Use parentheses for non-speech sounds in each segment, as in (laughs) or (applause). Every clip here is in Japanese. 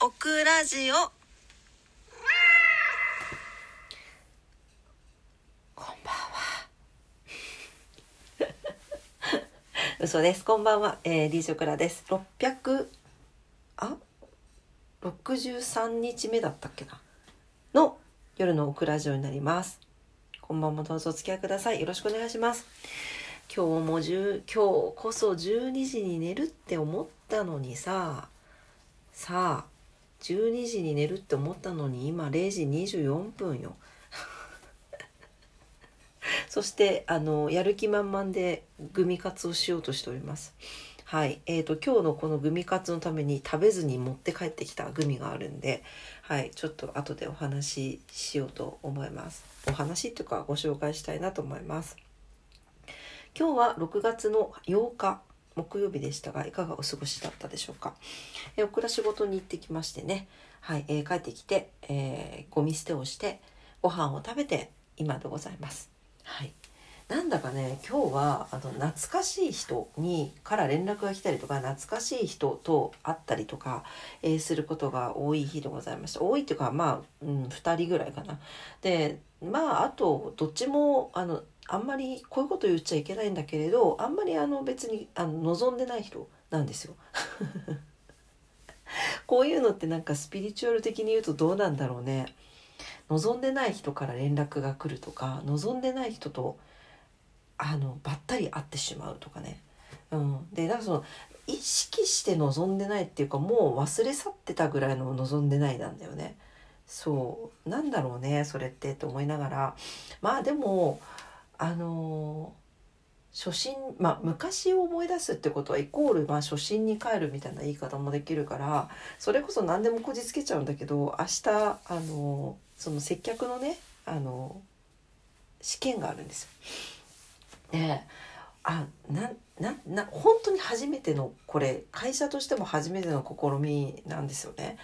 オクラジオこんばんは。(laughs) 嘘です。こんばんは。えー、リージョクラです。600、あ ?63 日目だったっけな？の夜のオクラジオになります。こんばんもどうぞお付き合いください。よろしくお願いします。今日も10、今日こそ12時に寝るって思ったのにさ、さあ、12時に寝るって思ったのに今0時24分よ。(laughs) そしてあのやる気満々でグミカツをしようとしております。はい、えーと今日のこのグミカツのために食べずに持って帰ってきたグミがあるんで、はい、ちょっと後でお話ししようと思います。お話っていうかご紹介したいなと思います。今日は6月の8日木曜日でしたがいかがお過ごしだったでしょうか？えー、お倉仕事に行ってきましてね、はい、えー帰ってきて、えーゴミ捨てをしてご飯を食べて今でございます。はい。なんだかね今日はあの懐かしい人にから連絡が来たりとか懐かしい人と会ったりとか、えーすることが多い日でございました多いっていうかまあ、うん、2人ぐらいかなでまああとどっちもあのあんまりこういうこと言っちゃいけないんだけれどあんまりあの別にあの望んでない人なんですよ。(laughs) こういうのってなんかスピリチュアル的に言うとどうなんだろうね。望んでない人から連絡が来るとか望んでない人とあのばったり会ってしまうとかね、うん、でなんかその意識して望んでないっていうかもう忘れ去ってたぐらいの望んでないなんだよね。そうなんだろうねそれってと思いながらまあでもあの初心まあ昔を思い出すってことはイコールまあ初心に帰るみたいな言い方もできるからそれこそ何でもこじつけちゃうんだけど明日あのその接客のねあの試験があるんですよ。であななな本当に初めてのこれ会社としても初めての試みなんですよね。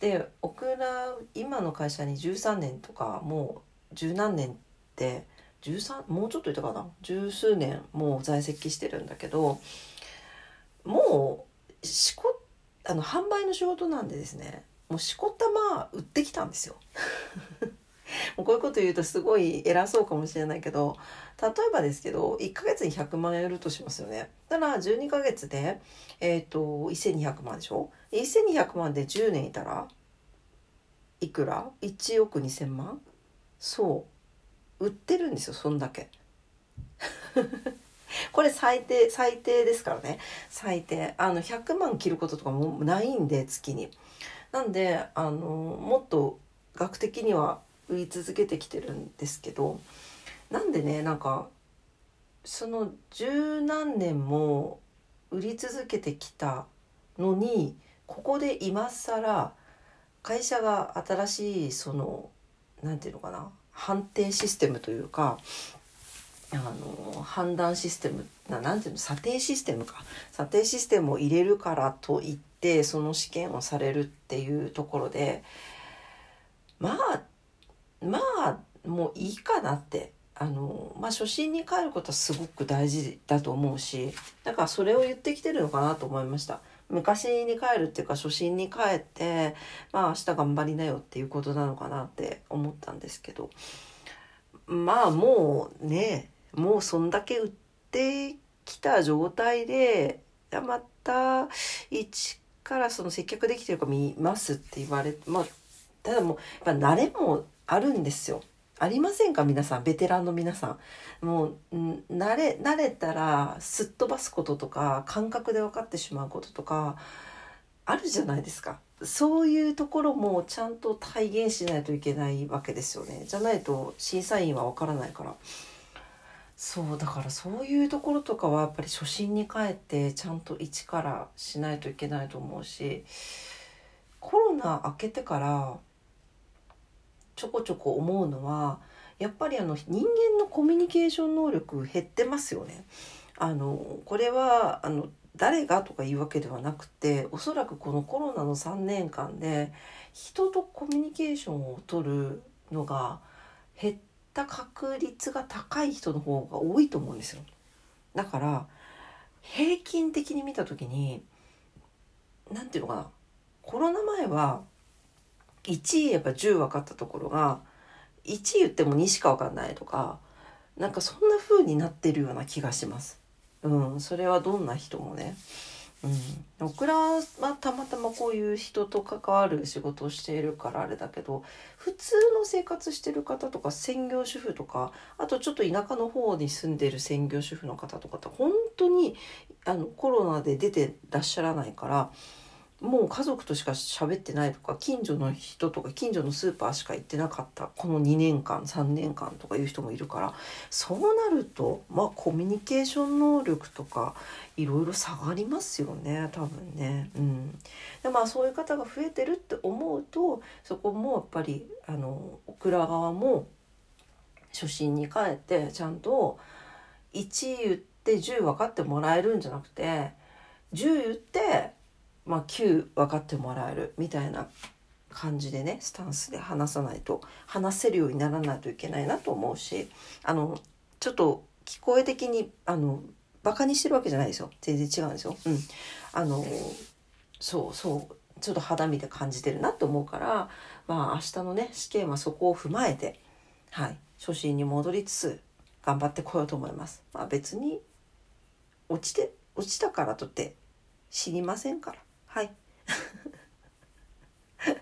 でオクラ今の会社に13年とかもう十何年って13もうちょっといたかな？十数年もう在籍してるんだけどもうしこあの販売の仕事なんでですねもうしこたま売ってきたんですよ。(laughs) もうこういうこと言うとすごい偉そうかもしれないけど例えばですけど1ヶ月に100万円売るとしますよね。だから12ヶ月で、えー、と1200万でしょ？1200万で10年いたらいくら ?1 億2000万？そう売ってるんですよそんだけ。(laughs) これ最低最低ですからね最低あの100万切ることとかもないんで月に。なんであのもっと額的には売り続けてきてるんですけどなんでねなんかその十何年も売り続けてきたのにここで今更会社が新しいそのなんていうのかな判定システムというかあの判断システムななんていうの査定システムか。査定システムを入れるからといってその試験をされるっていうところでまあまあもういいかなって。あのまあ初心に帰ることはすごく大事だと思うしだからそれを言ってきてるのかなと思いました。昔に帰るっていうか初心に帰ってまあ明日頑張りなよっていうことなのかなって思ったんですけど。まあもうねもうそんだけ売ってきた状態でまた一からその接客できてるか見ますって言われまあただもうやっぱ慣れもあるんですよ。ありませんか？皆さん。ベテランの皆さん。もう慣れ慣れたらすっ飛ばすこととか感覚で分かってしまうこととかあるじゃないですか。そういうところもちゃんと体現しないといけないわけですよね。じゃないと審査員は分からないから。そうだからそういうところとかはやっぱり初心に帰ってちゃんと一からしないといけないと思うしコロナ明けてからちょこちょこ思うのはやっぱりあの人間のコミュニケーション能力減ってますよね。あのこれはあの誰がとかいうわけではなくておそらくこのコロナの3年間で人とコミュニケーションを取るのが減った確率が高い人の方が多いと思うんですよ。だから平均的に見た時に何ていうのかなコロナ前は1位やっぱ10分かったところが1言っても2しか分かんないとかなんかそんな風になってるような気がします。うん、それはどんな人もね。うん、オクラはたまたまこういう人と関わる仕事をしているからあれだけど普通の生活してる方とか専業主婦とかあとちょっと田舎の方に住んでる専業主婦の方とかって本当にあのコロナで出てらっしゃらないからもう家族としか喋ってないとか近所の人とか近所のスーパーしか行ってなかったこの2年間3年間とかいう人もいるからそうなるとまあコミュニケーション能力とかいろいろ下がりますよね多分ね。うん、でまあそういう方が増えてるって思うとそこもやっぱりあのオクラ側も初心に帰ってちゃんと1言って10分かってもらえるんじゃなくて10言ってまあ、9分かってもらえるみたいな感じでねスタンスで話さないと話せるようにならないといけないなと思うしあのちょっと聞こえ的にあのバカにしてるわけじゃないですよ全然違うんですよ。うん、あのそうそうちょっと肌身で感じてるなと思うからまあ明日のね試験はそこを踏まえてはい初心に戻りつつ頑張ってこようと思います。まあ、別に落ちて落ちたからとって死にませんから。はい。(laughs)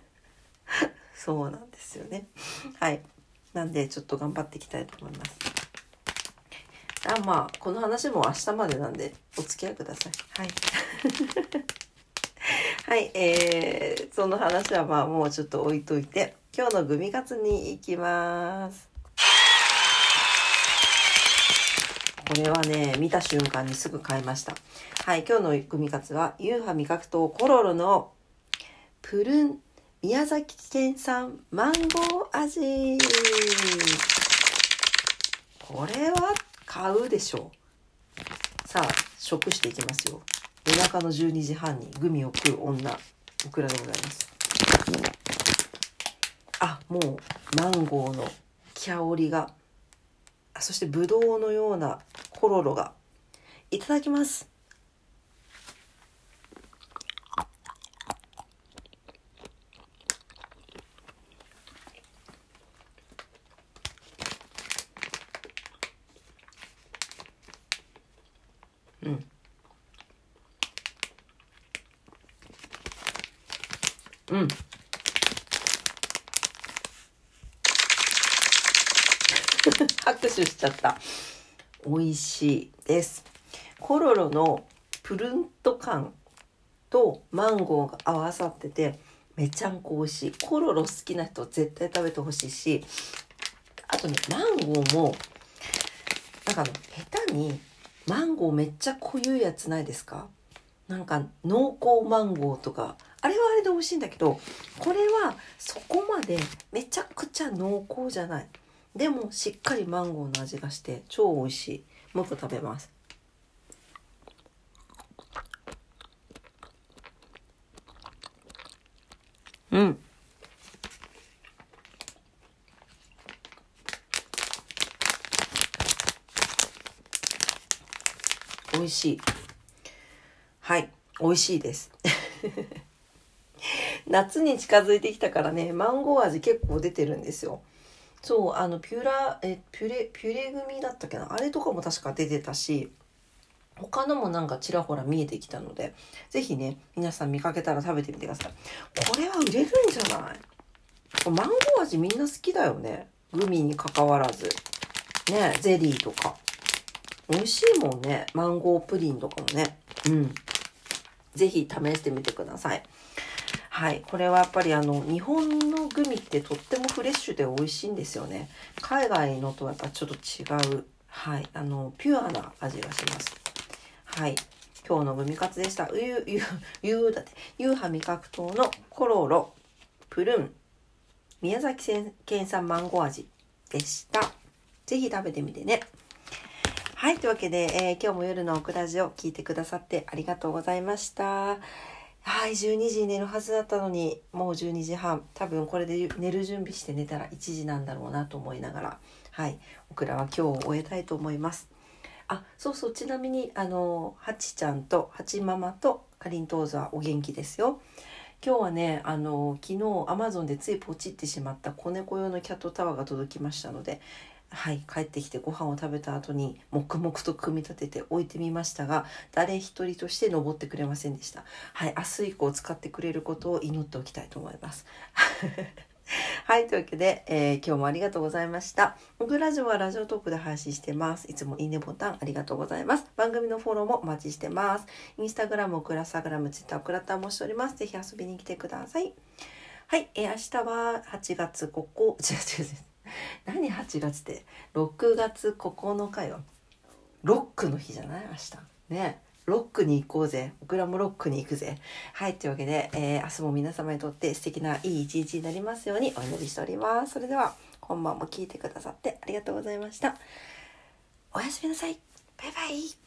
そうなんですよね。はい。なんでちょっと頑張っていきたいと思います。あまあこの話も明日までなんでお付き合いください。はい。(laughs) はい、えー、その話はまあもうちょっと置いといて今日のグミカツに行きますれはね見た瞬間にすぐ買いましたはい、今日の組み活は、ユーハ味覚糖コロロのプルン宮崎県産マンゴー味。これは買うでしょう。さあ、食していきますよ。夜中の12時半にグミを食う女、オクラでございます。あ、もうマンゴーの香りが、そしてブドウのようなコロロが。いただきます。うんうん (laughs) 拍手しちゃった美味しいです。コロロのプルンと感とマンゴーが合わさっててめちゃんこ美味しい。コロロ好きな人絶対食べてほしいしあとねマンゴーもなんかあの下手にマンゴーめっちゃ濃ゆいやつないですか？なんか濃厚マンゴーとか。あれはあれで美味しいんだけどこれはそこまでめちゃくちゃ濃厚じゃない。でもしっかりマンゴーの味がして超美味しい。もう一個食べます。うん。美味しい。はい。美味しいです。(laughs) 夏に近づいてきたからねマンゴー味結構出てるんですよ。そうあのピュラえピュレピュレ組だったっけな？あれとかも確か出てたし他のもなんかちらほら見えてきたので是非ね皆さん見かけたら食べてみてくださいこれは売れるんじゃない？マンゴー味みんな好きだよねグミにかかわらずねゼリーとか美味しいもんね。マンゴープリンとかもね。うん。ぜひ試してみてください。はい。これはやっぱりあの、日本のグミってとってもフレッシュで美味しいんですよね。海外のとはやっぱちょっと違う、はい。あの、ピュアな味がします。はい。今日のグミカツでした。うゆ、ゆ、ゆだって、ゆうは味覚糖のコロロ、プルーン、宮崎県産マンゴー味でした。ぜひ食べてみてね。はい。というわけで、えー、今日も夜のオクラジオ聞いてくださってありがとうございました。はい。12時に寝るはずだったのに、もう12時半。多分これで寝る準備して寝たら1時なんだろうなと思いながら、はい。オクラは今日を終えたいと思います。あ、そうそう。ちなみに、あの、ハチちゃんと、ハチママとかりんとうずはお元気ですよ。今日はねあの昨日アマゾンでついポチってしまった子猫用のキャットタワーが届きましたのではい帰ってきてご飯を食べた後に黙々と組み立てて置いてみましたが誰一人として登ってくれませんでしたはい明日以降使ってくれることを祈っておきたいと思います (laughs) はい、というわけで、えー、今日もありがとうございました。オグラジオはラジオトークで配信してます。いつもいいねボタンありがとうございます。番組のフォローもお待ちしてます。インスタグラム、クラサグラム、ツイッター、クラターもしております。ぜひ遊びに来てください。はい、えー、明日は8月ここ、違う違う違う。(laughs) 何8月って、6月9日よ。ロックの日じゃない？明日。ね。ロックに行こうぜ。僕らもロックに行くぜ。はい。というわけで、えー、明日も皆様にとって素敵ないい一日になりますようにお祈りしております。それでは、本番も聞いてくださってありがとうございました。おやすみなさい。バイバイ。